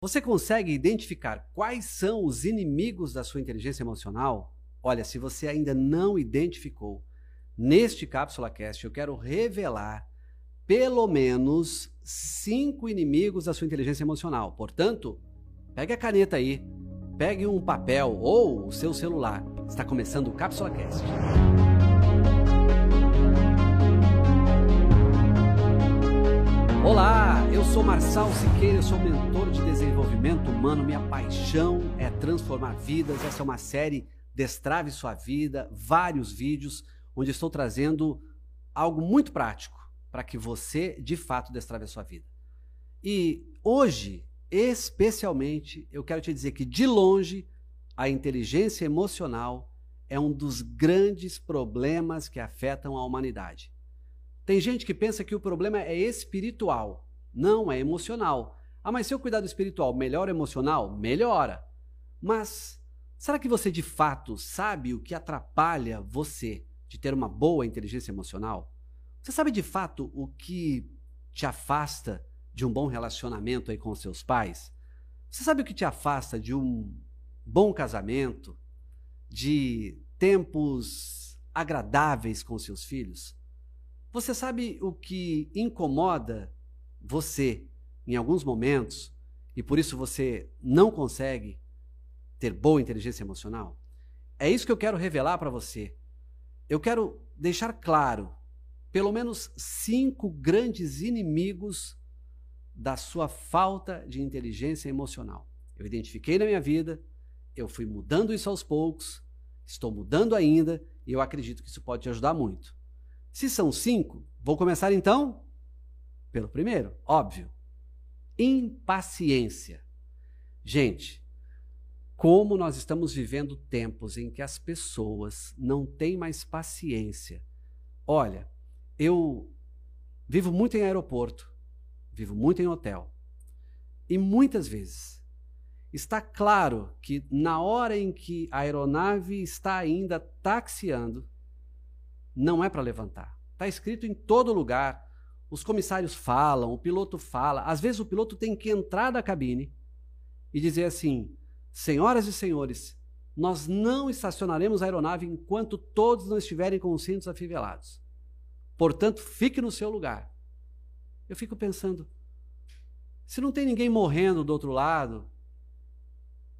Você consegue identificar quais são os inimigos da sua inteligência emocional? Olha, se você ainda não identificou, neste Cápsula Cast eu quero revelar pelo menos cinco inimigos da sua inteligência emocional. Portanto, pegue a caneta aí, pegue um papel ou o seu celular. Está começando o Cápsula Cast. Marçal Siqueira, eu sou mentor de desenvolvimento humano. Minha paixão é transformar vidas. Essa é uma série Destrave Sua Vida, vários vídeos onde estou trazendo algo muito prático para que você de fato destrave a sua vida. E hoje, especialmente, eu quero te dizer que de longe a inteligência emocional é um dos grandes problemas que afetam a humanidade. Tem gente que pensa que o problema é espiritual. Não, é emocional. Ah, mas se eu cuidar do espiritual, melhora emocional? Melhora. Mas será que você de fato sabe o que atrapalha você de ter uma boa inteligência emocional? Você sabe de fato o que te afasta de um bom relacionamento aí com seus pais? Você sabe o que te afasta de um bom casamento, de tempos agradáveis com seus filhos? Você sabe o que incomoda você em alguns momentos e por isso você não consegue ter boa inteligência emocional? É isso que eu quero revelar para você. Eu quero deixar claro pelo menos cinco grandes inimigos da sua falta de inteligência emocional. Eu identifiquei na minha vida, eu fui mudando isso aos poucos, estou mudando ainda e eu acredito que isso pode te ajudar muito. Se são cinco, vou começar então pelo primeiro, óbvio. Impaciência. Gente, como nós estamos vivendo tempos em que as pessoas não têm mais paciência. Olha, eu vivo muito em aeroporto, vivo muito em hotel. E muitas vezes está claro que na hora em que a aeronave está ainda taxiando, não é para levantar. Está escrito em todo lugar. Os comissários falam, o piloto fala. Às vezes o piloto tem que entrar da cabine e dizer assim: Senhoras e senhores, nós não estacionaremos a aeronave enquanto todos não estiverem com os cintos afivelados. Portanto, fique no seu lugar. Eu fico pensando: se não tem ninguém morrendo do outro lado,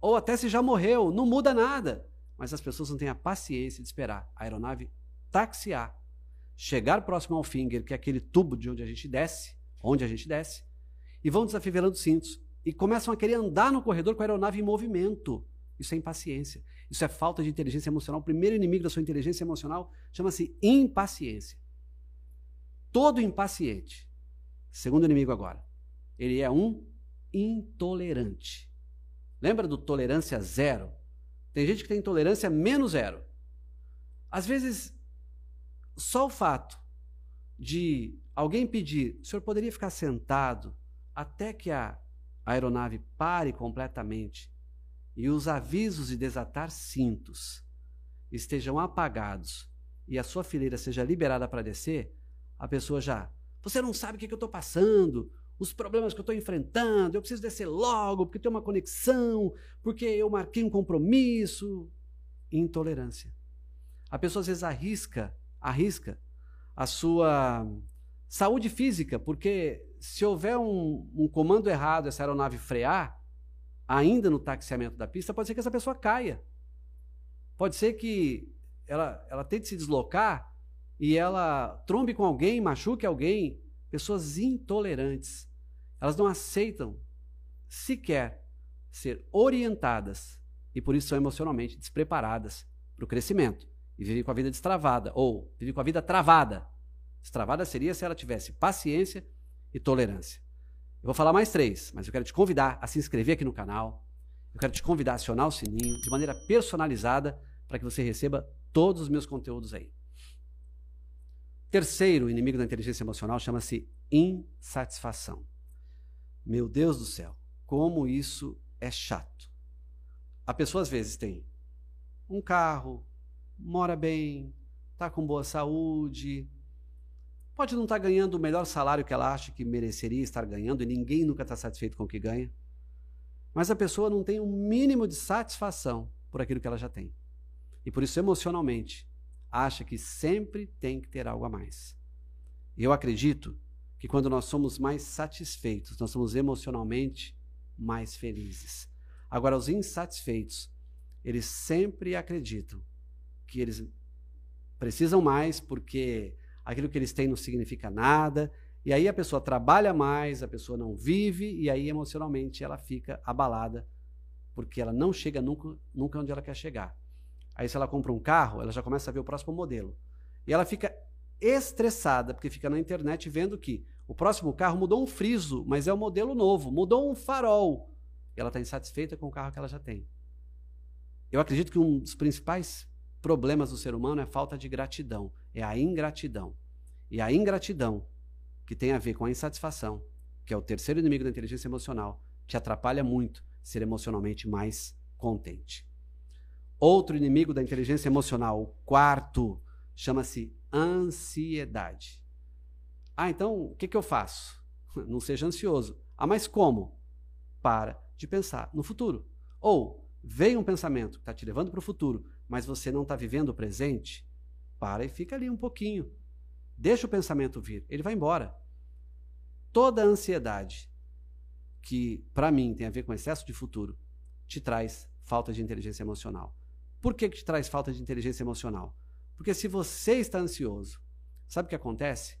ou até se já morreu, não muda nada. Mas as pessoas não têm a paciência de esperar a aeronave taxiar, chegar próximo ao finger, que é aquele tubo de onde a gente desce, onde a gente desce, e vão desafivelando cintos e começam a querer andar no corredor com a aeronave em movimento. Isso é impaciência. Isso é falta de inteligência emocional. O primeiro inimigo da sua inteligência emocional chama-se impaciência. Todo impaciente, segundo inimigo agora, ele é um intolerante. Lembra do tolerância zero? Tem gente que tem intolerância menos zero. Às vezes só o fato de alguém pedir, o senhor poderia ficar sentado até que a aeronave pare completamente e os avisos de desatar cintos estejam apagados e a sua fileira seja liberada para descer, a pessoa já. Você não sabe o que, que eu estou passando, os problemas que eu estou enfrentando, eu preciso descer logo, porque tem uma conexão, porque eu marquei um compromisso. Intolerância. A pessoa às vezes arrisca arrisca a sua saúde física, porque se houver um, um comando errado, essa aeronave frear, ainda no taxiamento da pista, pode ser que essa pessoa caia. Pode ser que ela, ela tente se deslocar e ela trombe com alguém, machuque alguém. Pessoas intolerantes. Elas não aceitam sequer ser orientadas e por isso são emocionalmente despreparadas para o crescimento e vive com a vida destravada, ou vive com a vida travada. Destravada seria se ela tivesse paciência e tolerância. Eu vou falar mais três, mas eu quero te convidar a se inscrever aqui no canal. Eu quero te convidar a acionar o sininho de maneira personalizada para que você receba todos os meus conteúdos aí. Terceiro inimigo da inteligência emocional chama-se insatisfação. Meu Deus do céu, como isso é chato. A pessoa às vezes tem um carro, mora bem, está com boa saúde, pode não estar tá ganhando o melhor salário que ela acha que mereceria estar ganhando, e ninguém nunca está satisfeito com o que ganha. mas a pessoa não tem um mínimo de satisfação por aquilo que ela já tem. E por isso, emocionalmente, acha que sempre tem que ter algo a mais. Eu acredito que quando nós somos mais satisfeitos, nós somos emocionalmente mais felizes. Agora, os insatisfeitos, eles sempre acreditam que eles precisam mais porque aquilo que eles têm não significa nada. E aí a pessoa trabalha mais, a pessoa não vive, e aí emocionalmente ela fica abalada, porque ela não chega nunca, nunca onde ela quer chegar. Aí se ela compra um carro, ela já começa a ver o próximo modelo. E ela fica estressada, porque fica na internet vendo que o próximo carro mudou um friso, mas é um modelo novo, mudou um farol. E ela está insatisfeita com o carro que ela já tem. Eu acredito que um dos principais problemas do ser humano é falta de gratidão, é a ingratidão. E a ingratidão, que tem a ver com a insatisfação, que é o terceiro inimigo da inteligência emocional, te atrapalha muito ser emocionalmente mais contente. Outro inimigo da inteligência emocional, o quarto, chama-se ansiedade. Ah, então o que, que eu faço? Não seja ansioso. Ah, mas como? Para de pensar no futuro. Ou vem um pensamento que está te levando para o futuro, mas você não está vivendo o presente, para e fica ali um pouquinho. Deixa o pensamento vir, ele vai embora. Toda ansiedade que, para mim, tem a ver com excesso de futuro, te traz falta de inteligência emocional. Por que, que te traz falta de inteligência emocional? Porque se você está ansioso, sabe o que acontece?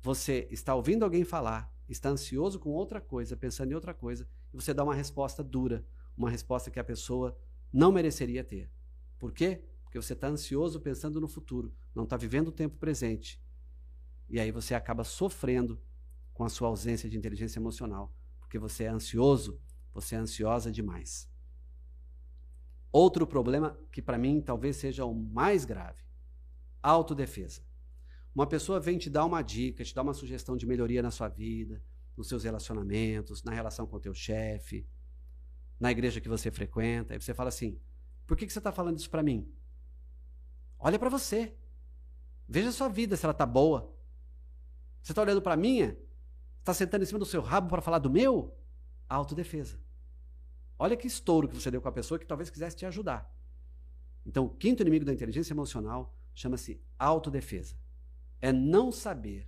Você está ouvindo alguém falar, está ansioso com outra coisa, pensando em outra coisa, e você dá uma resposta dura, uma resposta que a pessoa não mereceria ter. Por quê? Porque você está ansioso pensando no futuro, não está vivendo o tempo presente. E aí você acaba sofrendo com a sua ausência de inteligência emocional, porque você é ansioso, você é ansiosa demais. Outro problema que para mim talvez seja o mais grave: autodefesa. Uma pessoa vem te dar uma dica, te dar uma sugestão de melhoria na sua vida, nos seus relacionamentos, na relação com o teu chefe, na igreja que você frequenta. Aí você fala assim: por que, que você está falando isso para mim? Olha para você. Veja a sua vida se ela está boa. Você está olhando para a minha? Está sentando em cima do seu rabo para falar do meu? Autodefesa. Olha que estouro que você deu com a pessoa que talvez quisesse te ajudar. Então, o quinto inimigo da inteligência emocional chama-se autodefesa. É não saber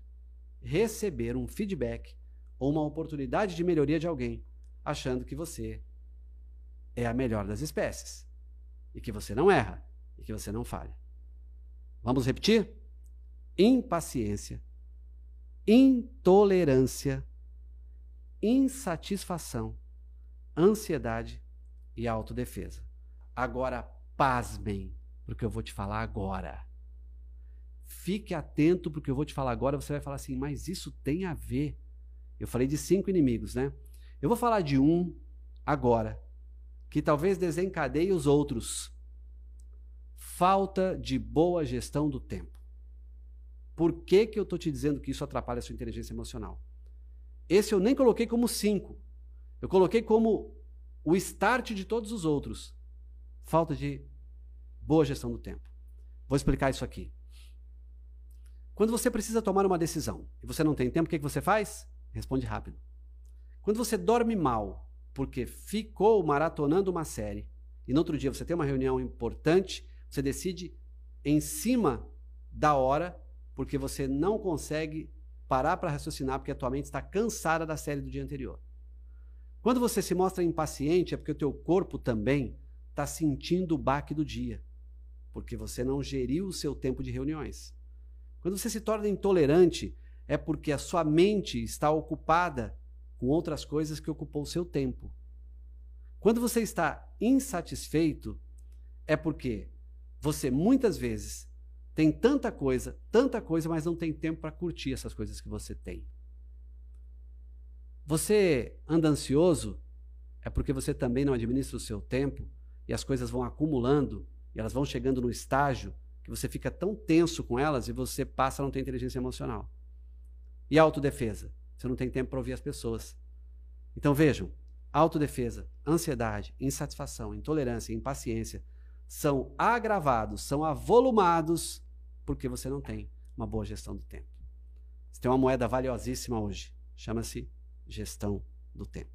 receber um feedback ou uma oportunidade de melhoria de alguém, achando que você é a melhor das espécies e que você não erra e que você não falha. Vamos repetir? Impaciência, intolerância, insatisfação ansiedade e autodefesa. Agora, pasmem porque eu vou te falar agora. Fique atento porque eu vou te falar agora. Você vai falar assim, mas isso tem a ver. Eu falei de cinco inimigos, né? Eu vou falar de um agora, que talvez desencadeie os outros. Falta de boa gestão do tempo. Por que, que eu estou te dizendo que isso atrapalha a sua inteligência emocional? Esse eu nem coloquei como cinco. Eu coloquei como o start de todos os outros. Falta de boa gestão do tempo. Vou explicar isso aqui. Quando você precisa tomar uma decisão e você não tem tempo, o que, que você faz? Responde rápido. Quando você dorme mal porque ficou maratonando uma série e no outro dia você tem uma reunião importante, você decide em cima da hora porque você não consegue parar para raciocinar porque a tua mente está cansada da série do dia anterior. Quando você se mostra impaciente, é porque o teu corpo também está sentindo o baque do dia, porque você não geriu o seu tempo de reuniões. Quando você se torna intolerante, é porque a sua mente está ocupada com outras coisas que ocupou o seu tempo. Quando você está insatisfeito, é porque você muitas vezes tem tanta coisa, tanta coisa, mas não tem tempo para curtir essas coisas que você tem. Você anda ansioso é porque você também não administra o seu tempo e as coisas vão acumulando e elas vão chegando no estágio que você fica tão tenso com elas e você passa a não ter inteligência emocional. E autodefesa? Você não tem tempo para ouvir as pessoas. Então vejam, autodefesa, ansiedade, insatisfação, intolerância, impaciência são agravados, são avolumados porque você não tem uma boa gestão do tempo. Você tem uma moeda valiosíssima hoje, chama-se gestão do tempo.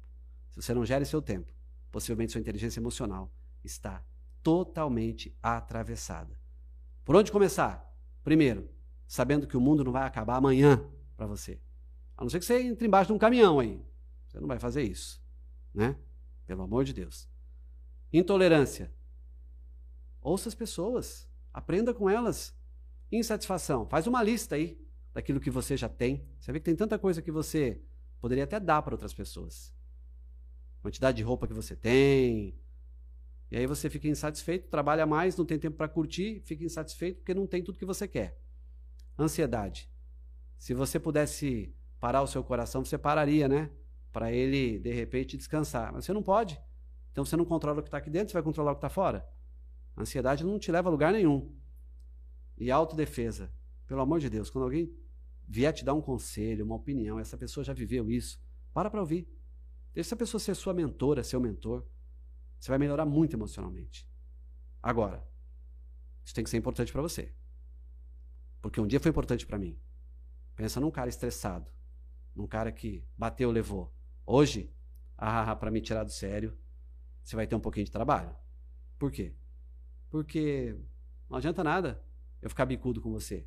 Se você não gere seu tempo, possivelmente sua inteligência emocional está totalmente atravessada. Por onde começar? Primeiro, sabendo que o mundo não vai acabar amanhã para você. A não ser que você entre embaixo de um caminhão aí. Você não vai fazer isso, né? Pelo amor de Deus. Intolerância. Ouça as pessoas, aprenda com elas. Insatisfação. Faz uma lista aí daquilo que você já tem. Você vê que tem tanta coisa que você poderia até dar para outras pessoas. Quantidade de roupa que você tem. E aí você fica insatisfeito, trabalha mais, não tem tempo para curtir, fica insatisfeito porque não tem tudo que você quer. Ansiedade. Se você pudesse parar o seu coração, você pararia, né? Para ele, de repente, descansar. Mas você não pode. Então você não controla o que está aqui dentro, você vai controlar o que está fora. A ansiedade não te leva a lugar nenhum. E autodefesa. Pelo amor de Deus, quando alguém vier te dar um conselho, uma opinião, essa pessoa já viveu isso, para para ouvir. Deixa essa pessoa ser sua mentora, seu mentor. Você vai melhorar muito emocionalmente. Agora, isso tem que ser importante para você. Porque um dia foi importante para mim. Pensa num cara estressado, num cara que bateu, levou. Hoje, ah, para me tirar do sério, você vai ter um pouquinho de trabalho. Por quê? Porque não adianta nada eu ficar bicudo com você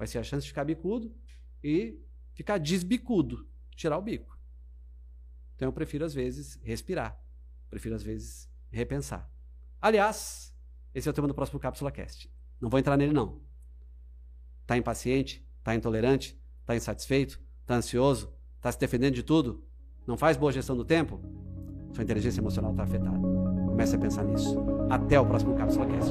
vai ser a chance de ficar bicudo e ficar desbicudo, tirar o bico. Então eu prefiro às vezes respirar, prefiro às vezes repensar. Aliás, esse é o tema do próximo Cápsula Cast. Não vou entrar nele não. Tá impaciente? Tá intolerante? Tá insatisfeito? Tá ansioso? Tá se defendendo de tudo? Não faz boa gestão do tempo? Sua inteligência emocional está afetada. Comece a pensar nisso. Até o próximo Cápsula Cast.